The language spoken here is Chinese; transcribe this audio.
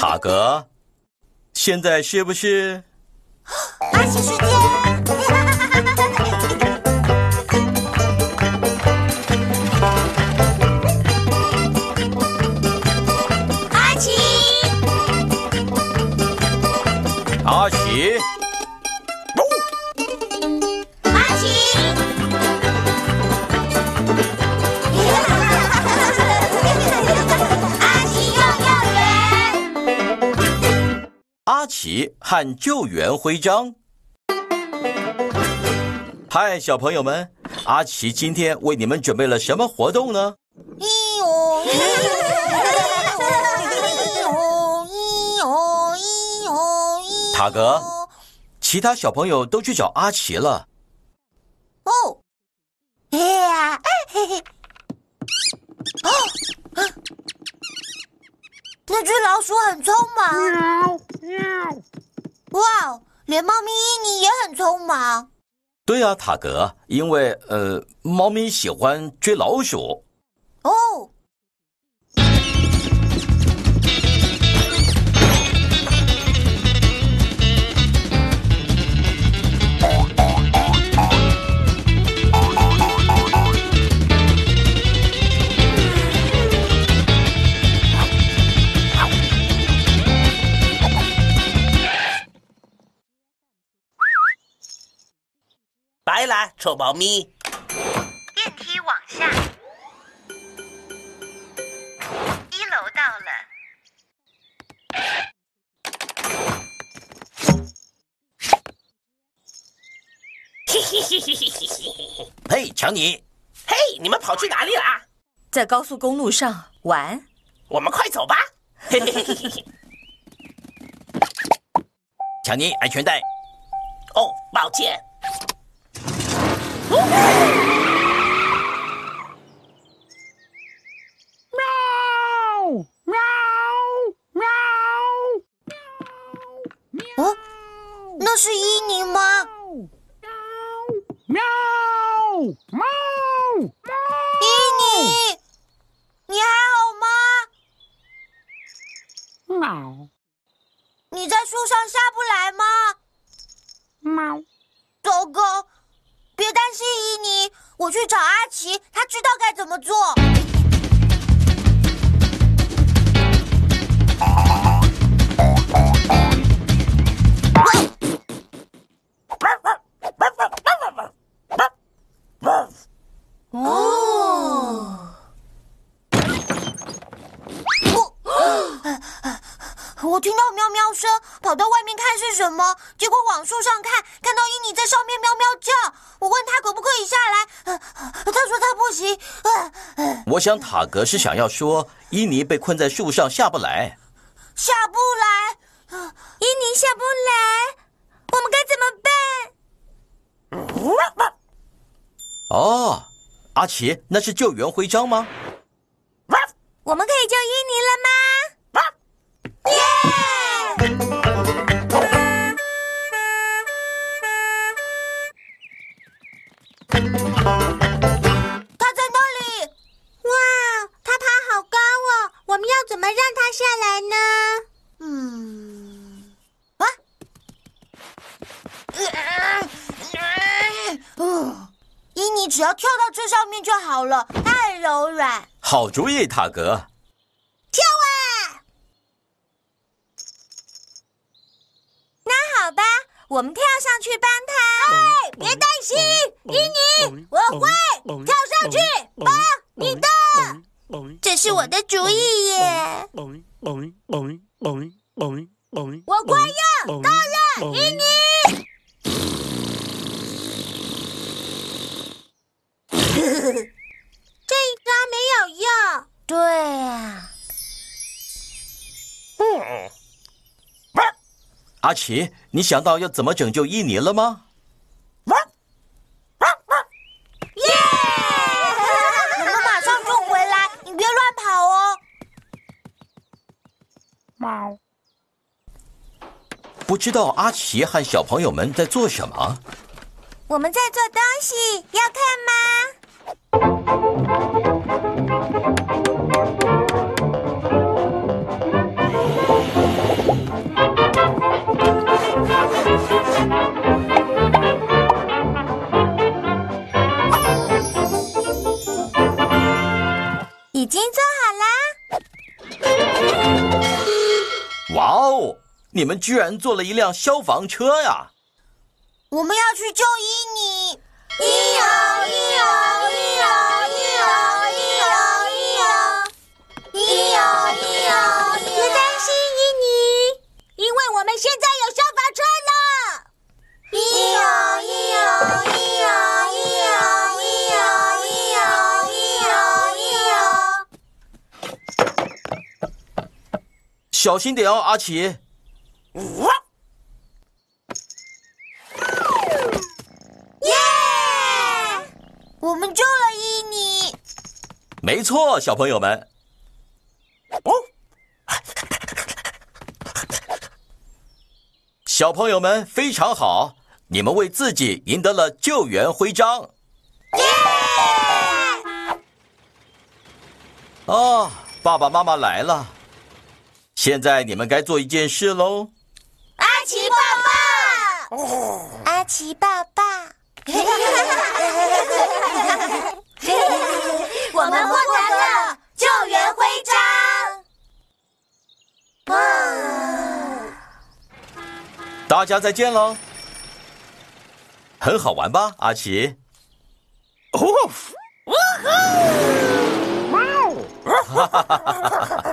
塔格，现在是不是？阿奇时间。阿奇和救援徽章。嗨，小朋友们，阿奇今天为你们准备了什么活动呢？咿哟咿哟咿哟咿哟咿。塔格，其他小朋友都去找阿奇了。哦，哎呀，嘿嘿。哦，那只老鼠很匆忙。喵喵哇，连猫咪伊妮也很匆忙。对啊，塔格，因为呃，猫咪喜欢追老鼠。哦，来啦，臭猫咪！电梯往下，一楼到了。嘿嘿嘿嘿嘿嘿嘿！嘿，强尼，嘿，你们跑去哪里啦？在高速公路上玩，我们快走吧！嘿嘿嘿嘿嘿嘿！强尼，安全带。哦，抱歉。哦，那是伊妮吗？伊妮，你还好吗？你在树上下不来吗？猫糟糕！我去找阿奇，他知道该怎么做。声，跑到外面看是什么，结果往树上看，看到伊尼在上面喵喵叫。我问他可不可以下来，呃他说他不行。呃我想塔格是想要说伊尼被困在树上下不来。下不来，伊妮下不来，我们该怎么办？哦，阿奇，那是救援徽章吗？我们可以救伊下来呢？嗯，啊，嗯，伊妮只要跳到这上面就好了，它很柔软。好主意，塔格。跳啊！那好吧，我们跳上去帮他。哎，别担心，伊妮，我会跳上去帮你的。这是我的主意耶！我快要到了，伊妮。这一招没有用。对啊。嗯，阿奇，你想到要怎么拯救伊尼了吗？不知道阿奇和小朋友们在做什么？我们在做东西要看吗？已经做好啦哇哦你们居然坐了一辆消防车呀！我们要去救伊尼。伊哦伊哦伊哦伊哦伊哦伊哦伊哦伊哦！别担心，伊尼，因为我们现在有消防车了。伊哦伊哦伊哦伊哦伊哦伊哦伊哦伊哦！小心点哦，阿奇。耶！我们救了伊尼。没错，小朋友们。哦小朋友们非常好，你们为自己赢得了救援徽章。耶！啊，爸爸妈妈来了，现在你们该做一件事喽。阿奇爸爸，阿奇爸爸，我们获得了救援徽章。大家再见喽！很好玩吧，阿奇？哦，哈哈哈哈哈！